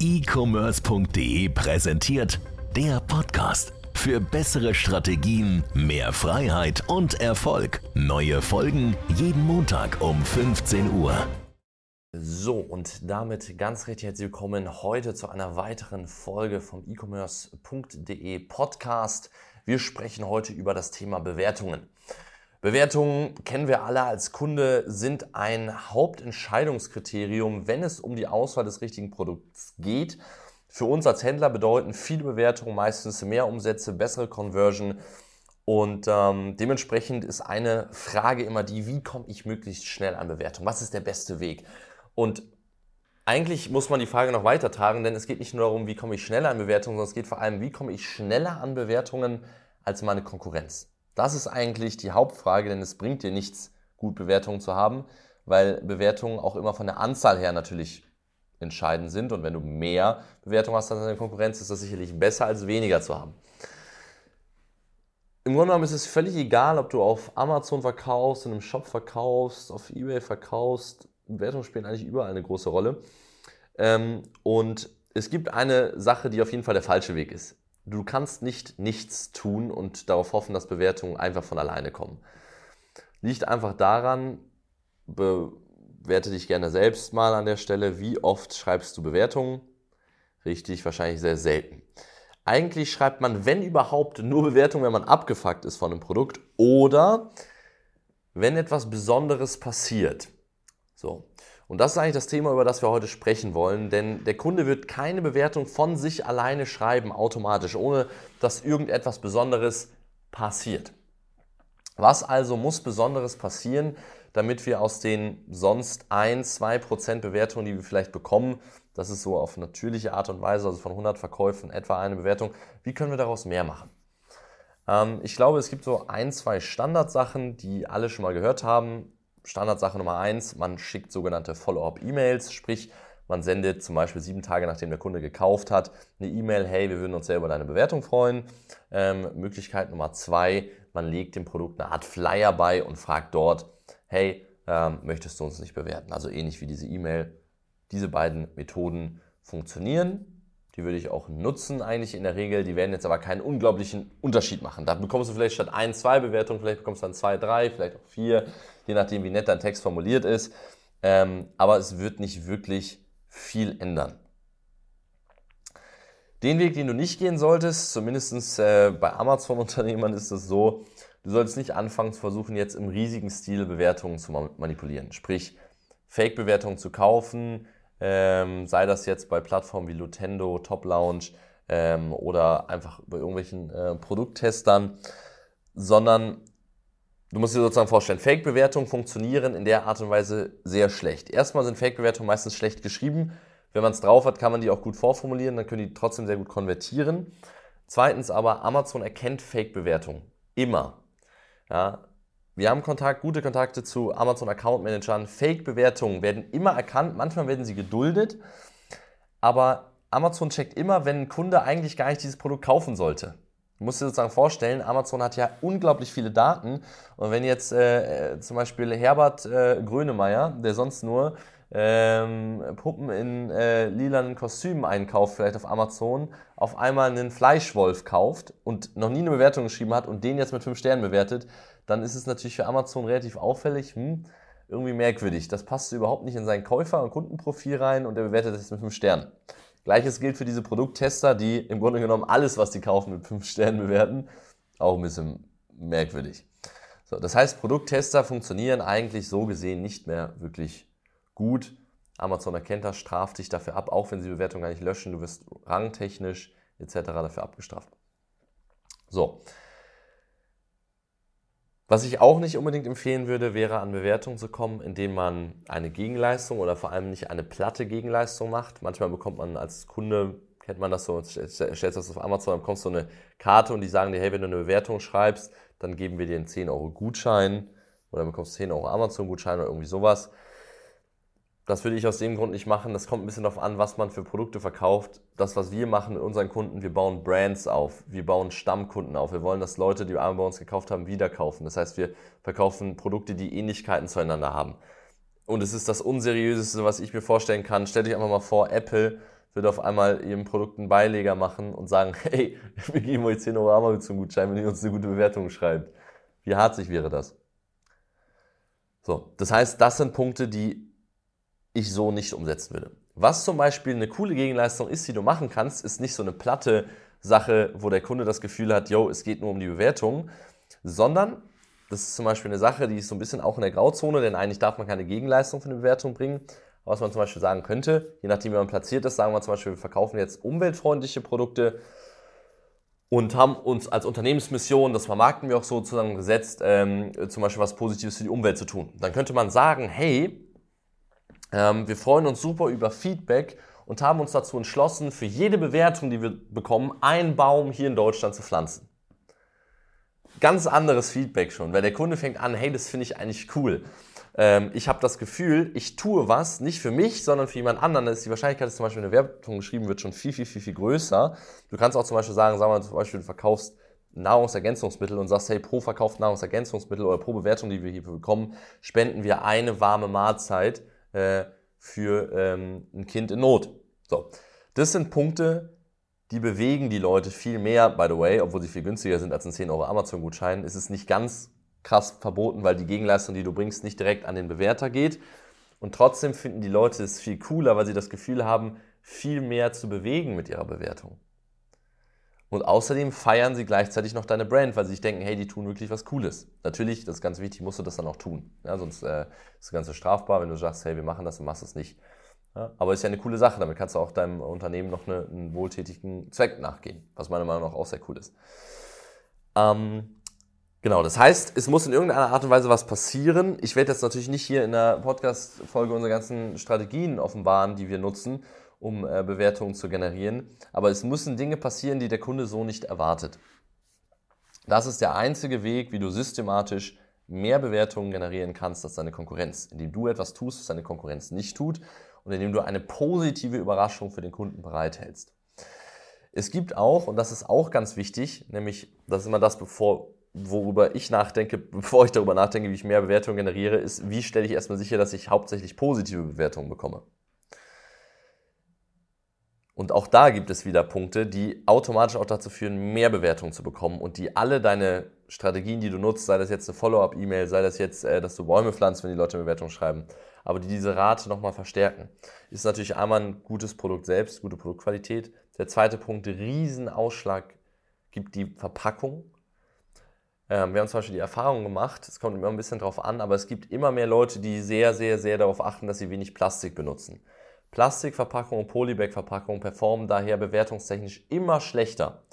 e-commerce.de präsentiert der Podcast. Für bessere Strategien, mehr Freiheit und Erfolg. Neue Folgen jeden Montag um 15 Uhr. So, und damit ganz recht herzlich willkommen heute zu einer weiteren Folge vom e-commerce.de Podcast. Wir sprechen heute über das Thema Bewertungen. Bewertungen kennen wir alle als Kunde, sind ein Hauptentscheidungskriterium, wenn es um die Auswahl des richtigen Produkts geht. Für uns als Händler bedeuten viele Bewertungen meistens mehr Umsätze, bessere Conversion. Und ähm, dementsprechend ist eine Frage immer die, wie komme ich möglichst schnell an Bewertungen? Was ist der beste Weg? Und eigentlich muss man die Frage noch weiter tragen, denn es geht nicht nur darum, wie komme ich schneller an Bewertungen, sondern es geht vor allem, wie komme ich schneller an Bewertungen als meine Konkurrenz. Das ist eigentlich die Hauptfrage, denn es bringt dir nichts, gut Bewertungen zu haben, weil Bewertungen auch immer von der Anzahl her natürlich entscheidend sind. Und wenn du mehr Bewertungen hast als deine Konkurrenz, ist das sicherlich besser als weniger zu haben. Im Grunde genommen ist es völlig egal, ob du auf Amazon verkaufst, in einem Shop verkaufst, auf Ebay verkaufst. Bewertungen spielen eigentlich überall eine große Rolle. Ähm, und es gibt eine Sache, die auf jeden Fall der falsche Weg ist du kannst nicht nichts tun und darauf hoffen, dass Bewertungen einfach von alleine kommen. Liegt einfach daran, bewerte dich gerne selbst mal an der Stelle, wie oft schreibst du Bewertungen? Richtig, wahrscheinlich sehr selten. Eigentlich schreibt man, wenn überhaupt, nur Bewertungen, wenn man abgefuckt ist von einem Produkt oder wenn etwas Besonderes passiert. So. Und das ist eigentlich das Thema, über das wir heute sprechen wollen, denn der Kunde wird keine Bewertung von sich alleine schreiben, automatisch, ohne dass irgendetwas Besonderes passiert. Was also muss Besonderes passieren, damit wir aus den sonst 1, 2% Bewertungen, die wir vielleicht bekommen, das ist so auf natürliche Art und Weise, also von 100 Verkäufen etwa eine Bewertung, wie können wir daraus mehr machen? Ähm, ich glaube, es gibt so ein, zwei Standardsachen, die alle schon mal gehört haben. Standardsache Nummer eins, man schickt sogenannte Follow-up-E-Mails, sprich, man sendet zum Beispiel sieben Tage nachdem der Kunde gekauft hat, eine E-Mail, hey, wir würden uns sehr über deine Bewertung freuen. Ähm, Möglichkeit Nummer zwei, man legt dem Produkt eine Art Flyer bei und fragt dort, hey, ähm, möchtest du uns nicht bewerten? Also ähnlich wie diese E-Mail. Diese beiden Methoden funktionieren. Die würde ich auch nutzen eigentlich in der Regel. Die werden jetzt aber keinen unglaublichen Unterschied machen. Da bekommst du vielleicht statt ein, zwei Bewertungen, vielleicht bekommst du dann zwei, drei, vielleicht auch vier je nachdem, wie nett dein Text formuliert ist. Ähm, aber es wird nicht wirklich viel ändern. Den Weg, den du nicht gehen solltest, zumindest äh, bei Amazon-Unternehmern ist es so, du solltest nicht anfangen zu versuchen, jetzt im riesigen Stil Bewertungen zu manipulieren. Sprich, Fake-Bewertungen zu kaufen, ähm, sei das jetzt bei Plattformen wie Lutendo, Top Lounge ähm, oder einfach bei irgendwelchen äh, Produkttestern, sondern Du musst dir sozusagen vorstellen, Fake-Bewertungen funktionieren in der Art und Weise sehr schlecht. Erstmal sind Fake-Bewertungen meistens schlecht geschrieben. Wenn man es drauf hat, kann man die auch gut vorformulieren, dann können die trotzdem sehr gut konvertieren. Zweitens aber, Amazon erkennt Fake-Bewertungen. Immer. Ja, wir haben Kontakt, gute Kontakte zu Amazon Account Managern. Fake-Bewertungen werden immer erkannt, manchmal werden sie geduldet, aber Amazon checkt immer, wenn ein Kunde eigentlich gar nicht dieses Produkt kaufen sollte. Du musst dir sozusagen vorstellen, Amazon hat ja unglaublich viele Daten. Und wenn jetzt äh, zum Beispiel Herbert äh, Grönemeyer, der sonst nur ähm, Puppen in äh, lilanen Kostümen einkauft, vielleicht auf Amazon, auf einmal einen Fleischwolf kauft und noch nie eine Bewertung geschrieben hat und den jetzt mit 5 Sternen bewertet, dann ist es natürlich für Amazon relativ auffällig, hm, irgendwie merkwürdig. Das passt überhaupt nicht in sein Käufer- und Kundenprofil rein und er bewertet es mit 5 Sternen. Gleiches gilt für diese Produkttester, die im Grunde genommen alles, was sie kaufen, mit 5 Sternen bewerten. Auch ein bisschen merkwürdig. So, das heißt, Produkttester funktionieren eigentlich so gesehen nicht mehr wirklich gut. Amazon erkennt das, straft dich dafür ab, auch wenn sie die Bewertung gar nicht löschen. Du wirst rangtechnisch etc. dafür abgestraft. So, was ich auch nicht unbedingt empfehlen würde, wäre an Bewertungen zu kommen, indem man eine Gegenleistung oder vor allem nicht eine platte Gegenleistung macht. Manchmal bekommt man als Kunde, kennt man das so, stellst das auf Amazon, dann bekommst du eine Karte und die sagen dir, hey, wenn du eine Bewertung schreibst, dann geben wir dir einen 10 Euro Gutschein oder bekommst 10 Euro Amazon-Gutschein oder irgendwie sowas. Das würde ich aus dem Grund nicht machen. Das kommt ein bisschen darauf an, was man für Produkte verkauft. Das, was wir machen mit unseren Kunden, wir bauen Brands auf. Wir bauen Stammkunden auf. Wir wollen, dass Leute, die einmal bei uns gekauft haben, wieder kaufen. Das heißt, wir verkaufen Produkte, die Ähnlichkeiten zueinander haben. Und es ist das Unseriöseste, was ich mir vorstellen kann. Stellt euch einfach mal vor, Apple wird auf einmal ihrem Produkt einen Beileger machen und sagen, hey, wir geben euch 10 Euro Amazon-Gutschein, wenn ihr uns eine gute Bewertung schreibt. Wie harzig wäre das? So, das heißt, das sind Punkte, die ich so nicht umsetzen würde. Was zum Beispiel eine coole Gegenleistung ist, die du machen kannst, ist nicht so eine platte Sache, wo der Kunde das Gefühl hat, yo, es geht nur um die Bewertung, sondern das ist zum Beispiel eine Sache, die ist so ein bisschen auch in der Grauzone, denn eigentlich darf man keine Gegenleistung für eine Bewertung bringen. Was man zum Beispiel sagen könnte, je nachdem, wie man platziert ist, sagen wir zum Beispiel, wir verkaufen jetzt umweltfreundliche Produkte und haben uns als Unternehmensmission, das vermarkten wir auch so sozusagen gesetzt, ähm, zum Beispiel was Positives für die Umwelt zu tun. Dann könnte man sagen, hey, ähm, wir freuen uns super über Feedback und haben uns dazu entschlossen, für jede Bewertung, die wir bekommen, einen Baum hier in Deutschland zu pflanzen. Ganz anderes Feedback schon, weil der Kunde fängt an, hey, das finde ich eigentlich cool. Ähm, ich habe das Gefühl, ich tue was, nicht für mich, sondern für jemand anderen. Da ist die Wahrscheinlichkeit, dass zum Beispiel eine Werbung geschrieben wird, schon viel, viel, viel, viel größer. Du kannst auch zum Beispiel sagen, sagen wir zum Beispiel, du verkaufst Nahrungsergänzungsmittel und sagst, hey, pro verkauft Nahrungsergänzungsmittel oder pro Bewertung, die wir hier bekommen, spenden wir eine warme Mahlzeit äh, für ähm, ein Kind in Not. So, das sind Punkte, die bewegen die Leute viel mehr, by the way, obwohl sie viel günstiger sind als ein 10 Euro Amazon-Gutschein, ist es nicht ganz krass verboten, weil die Gegenleistung, die du bringst, nicht direkt an den Bewerter geht. Und trotzdem finden die Leute es viel cooler, weil sie das Gefühl haben, viel mehr zu bewegen mit ihrer Bewertung. Und außerdem feiern sie gleichzeitig noch deine Brand, weil sie sich denken, hey, die tun wirklich was Cooles. Natürlich, das ist ganz wichtig, musst du das dann auch tun. Ja, sonst äh, ist das Ganze strafbar, wenn du sagst, hey, wir machen das und machst es nicht. Ja, aber ist ja eine coole Sache, damit kannst du auch deinem Unternehmen noch eine, einen wohltätigen Zweck nachgehen, was meiner Meinung nach auch sehr cool ist. Ähm, genau, das heißt, es muss in irgendeiner Art und Weise was passieren. Ich werde jetzt natürlich nicht hier in der Podcast-Folge unsere ganzen Strategien offenbaren, die wir nutzen, um äh, Bewertungen zu generieren. Aber es müssen Dinge passieren, die der Kunde so nicht erwartet. Das ist der einzige Weg, wie du systematisch mehr Bewertungen generieren kannst als deine Konkurrenz, indem du etwas tust, was deine Konkurrenz nicht tut und indem du eine positive Überraschung für den Kunden bereithältst. Es gibt auch, und das ist auch ganz wichtig, nämlich, das ist immer das, bevor, worüber ich nachdenke, bevor ich darüber nachdenke, wie ich mehr Bewertungen generiere, ist, wie stelle ich erstmal sicher, dass ich hauptsächlich positive Bewertungen bekomme. Und auch da gibt es wieder Punkte, die automatisch auch dazu führen, mehr Bewertungen zu bekommen und die alle deine Strategien, die du nutzt, sei das jetzt eine Follow-up-E-Mail, sei das jetzt, äh, dass du Bäume pflanzt, wenn die Leute eine Bewertung schreiben, aber die diese Rate nochmal verstärken. Ist natürlich einmal ein gutes Produkt selbst, gute Produktqualität. Der zweite Punkt, Riesenausschlag gibt die Verpackung. Ähm, wir haben zum Beispiel die Erfahrung gemacht, es kommt immer ein bisschen drauf an, aber es gibt immer mehr Leute, die sehr, sehr, sehr darauf achten, dass sie wenig Plastik benutzen. Plastikverpackungen und Polybag-Verpackungen performen daher bewertungstechnisch immer schlechter.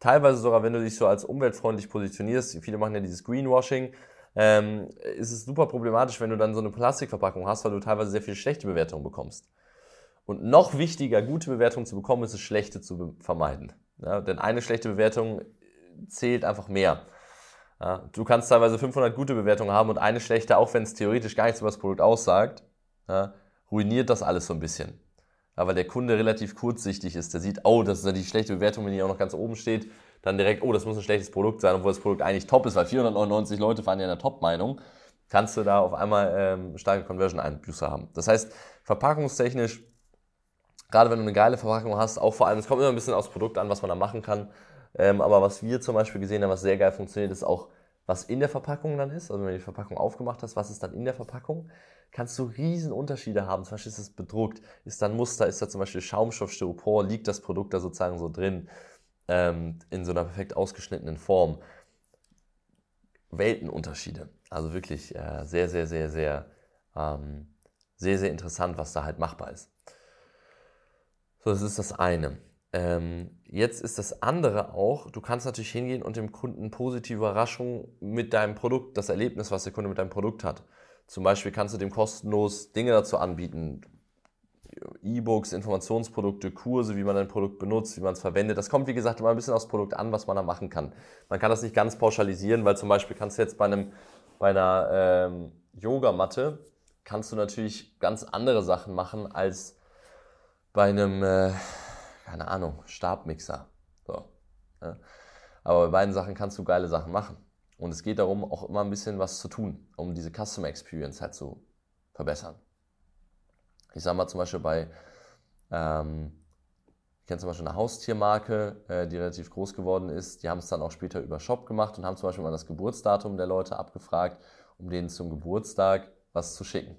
Teilweise sogar, wenn du dich so als umweltfreundlich positionierst, viele machen ja dieses Greenwashing, ähm, ist es super problematisch, wenn du dann so eine Plastikverpackung hast, weil du teilweise sehr viele schlechte Bewertungen bekommst. Und noch wichtiger, gute Bewertungen zu bekommen, ist es, schlechte zu vermeiden. Ja, denn eine schlechte Bewertung zählt einfach mehr. Ja, du kannst teilweise 500 gute Bewertungen haben und eine schlechte, auch wenn es theoretisch gar nichts über das Produkt aussagt, ja, ruiniert das alles so ein bisschen. Ja, weil der Kunde relativ kurzsichtig ist. Der sieht, oh, das ist ja die schlechte Bewertung, wenn die auch noch ganz oben steht. Dann direkt, oh, das muss ein schlechtes Produkt sein, obwohl das Produkt eigentlich top ist, weil 499 Leute waren ja in der Top-Meinung. Kannst du da auf einmal ähm, starke Conversion-Einbüße haben. Das heißt, verpackungstechnisch, gerade wenn du eine geile Verpackung hast, auch vor allem, es kommt immer ein bisschen aufs Produkt an, was man da machen kann. Ähm, aber was wir zum Beispiel gesehen haben, was sehr geil funktioniert, ist auch, was in der Verpackung dann ist. Also wenn du die Verpackung aufgemacht hast, was ist dann in der Verpackung? kannst du riesen Unterschiede haben. Zum Beispiel ist es bedruckt, ist da ein Muster, ist da zum Beispiel Schaumstoff, Styropor, liegt das Produkt da sozusagen so drin, ähm, in so einer perfekt ausgeschnittenen Form. Weltenunterschiede. Also wirklich äh, sehr, sehr, sehr, sehr, ähm, sehr, sehr interessant, was da halt machbar ist. So, das ist das eine. Ähm, jetzt ist das andere auch, du kannst natürlich hingehen und dem Kunden positive Überraschungen mit deinem Produkt, das Erlebnis, was der Kunde mit deinem Produkt hat. Zum Beispiel kannst du dem kostenlos Dinge dazu anbieten. E-Books, Informationsprodukte, Kurse, wie man ein Produkt benutzt, wie man es verwendet. Das kommt, wie gesagt, immer ein bisschen aufs Produkt an, was man da machen kann. Man kann das nicht ganz pauschalisieren, weil zum Beispiel kannst du jetzt bei, einem, bei einer ähm, Yogamatte, kannst du natürlich ganz andere Sachen machen als bei einem, äh, keine Ahnung, Stabmixer. So, ja. Aber bei beiden Sachen kannst du geile Sachen machen. Und es geht darum, auch immer ein bisschen was zu tun, um diese Customer Experience halt zu verbessern. Ich sage mal zum Beispiel bei ähm, Ich kenne zum Beispiel eine Haustiermarke, äh, die relativ groß geworden ist. Die haben es dann auch später über Shop gemacht und haben zum Beispiel mal das Geburtsdatum der Leute abgefragt, um denen zum Geburtstag was zu schicken.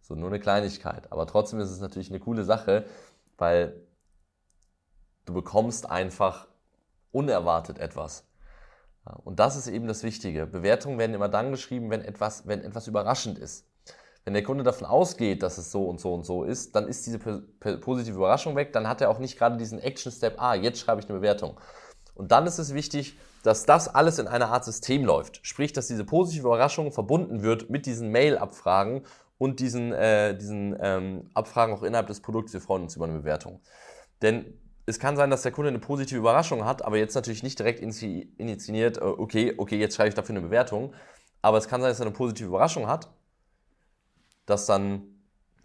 So nur eine Kleinigkeit. Aber trotzdem ist es natürlich eine coole Sache, weil du bekommst einfach unerwartet etwas. Und das ist eben das Wichtige. Bewertungen werden immer dann geschrieben, wenn etwas, wenn etwas überraschend ist. Wenn der Kunde davon ausgeht, dass es so und so und so ist, dann ist diese positive Überraschung weg. Dann hat er auch nicht gerade diesen Action-Step, ah, jetzt schreibe ich eine Bewertung. Und dann ist es wichtig, dass das alles in einer Art System läuft. Sprich, dass diese positive Überraschung verbunden wird mit diesen Mail-Abfragen und diesen, äh, diesen ähm, Abfragen auch innerhalb des Produkts. Wir freuen uns über eine Bewertung. Denn es kann sein, dass der Kunde eine positive Überraschung hat, aber jetzt natürlich nicht direkt initiiert, äh, okay, okay, jetzt schreibe ich dafür eine Bewertung. Aber es kann sein, dass er eine positive Überraschung hat, das dann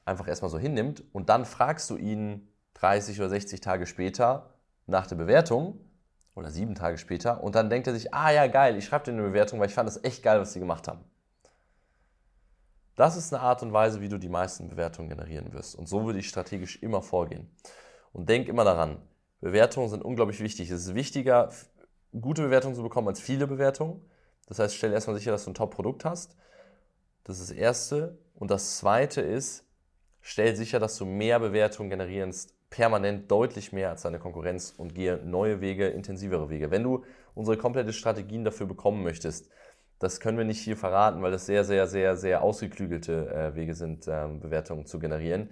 einfach erstmal so hinnimmt und dann fragst du ihn 30 oder 60 Tage später nach der Bewertung oder sieben Tage später und dann denkt er sich, ah ja, geil, ich schreibe dir eine Bewertung, weil ich fand das echt geil, was sie gemacht haben. Das ist eine Art und Weise, wie du die meisten Bewertungen generieren wirst. Und so würde ich strategisch immer vorgehen. Und denk immer daran, Bewertungen sind unglaublich wichtig. Es ist wichtiger, gute Bewertungen zu bekommen als viele Bewertungen. Das heißt, stell erstmal sicher, dass du ein Top-Produkt hast. Das ist das Erste. Und das Zweite ist, stell sicher, dass du mehr Bewertungen generierst, permanent deutlich mehr als deine Konkurrenz und gehe neue Wege, intensivere Wege. Wenn du unsere komplette Strategien dafür bekommen möchtest, das können wir nicht hier verraten, weil das sehr, sehr, sehr, sehr ausgeklügelte äh, Wege sind, ähm, Bewertungen zu generieren.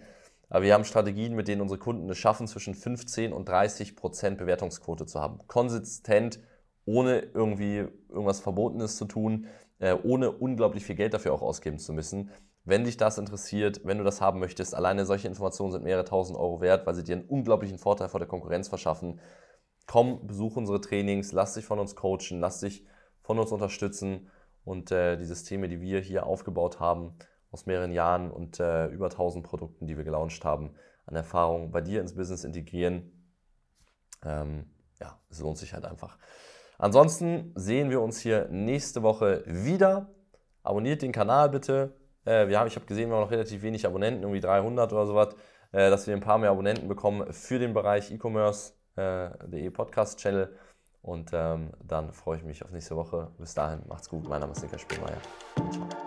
Aber wir haben Strategien, mit denen unsere Kunden es schaffen, zwischen 15 und 30 Prozent Bewertungsquote zu haben. Konsistent, ohne irgendwie irgendwas Verbotenes zu tun, äh, ohne unglaublich viel Geld dafür auch ausgeben zu müssen. Wenn dich das interessiert, wenn du das haben möchtest, alleine solche Informationen sind mehrere tausend Euro wert, weil sie dir einen unglaublichen Vorteil vor der Konkurrenz verschaffen. Komm, besuch unsere Trainings, lass dich von uns coachen, lass dich von uns unterstützen und äh, die Systeme, die wir hier aufgebaut haben, aus mehreren Jahren und äh, über 1000 Produkten, die wir gelauncht haben, an Erfahrung bei dir ins Business integrieren. Ähm, ja, es lohnt sich halt einfach. Ansonsten sehen wir uns hier nächste Woche wieder. Abonniert den Kanal bitte. Äh, wir haben, ich habe gesehen, wir haben noch relativ wenig Abonnenten, irgendwie 300 oder sowas, äh, dass wir ein paar mehr Abonnenten bekommen für den Bereich E-Commerce.de äh, Podcast Channel. Und ähm, dann freue ich mich auf nächste Woche. Bis dahin, macht's gut. Mein Name ist Nika Spielmeier. Ciao.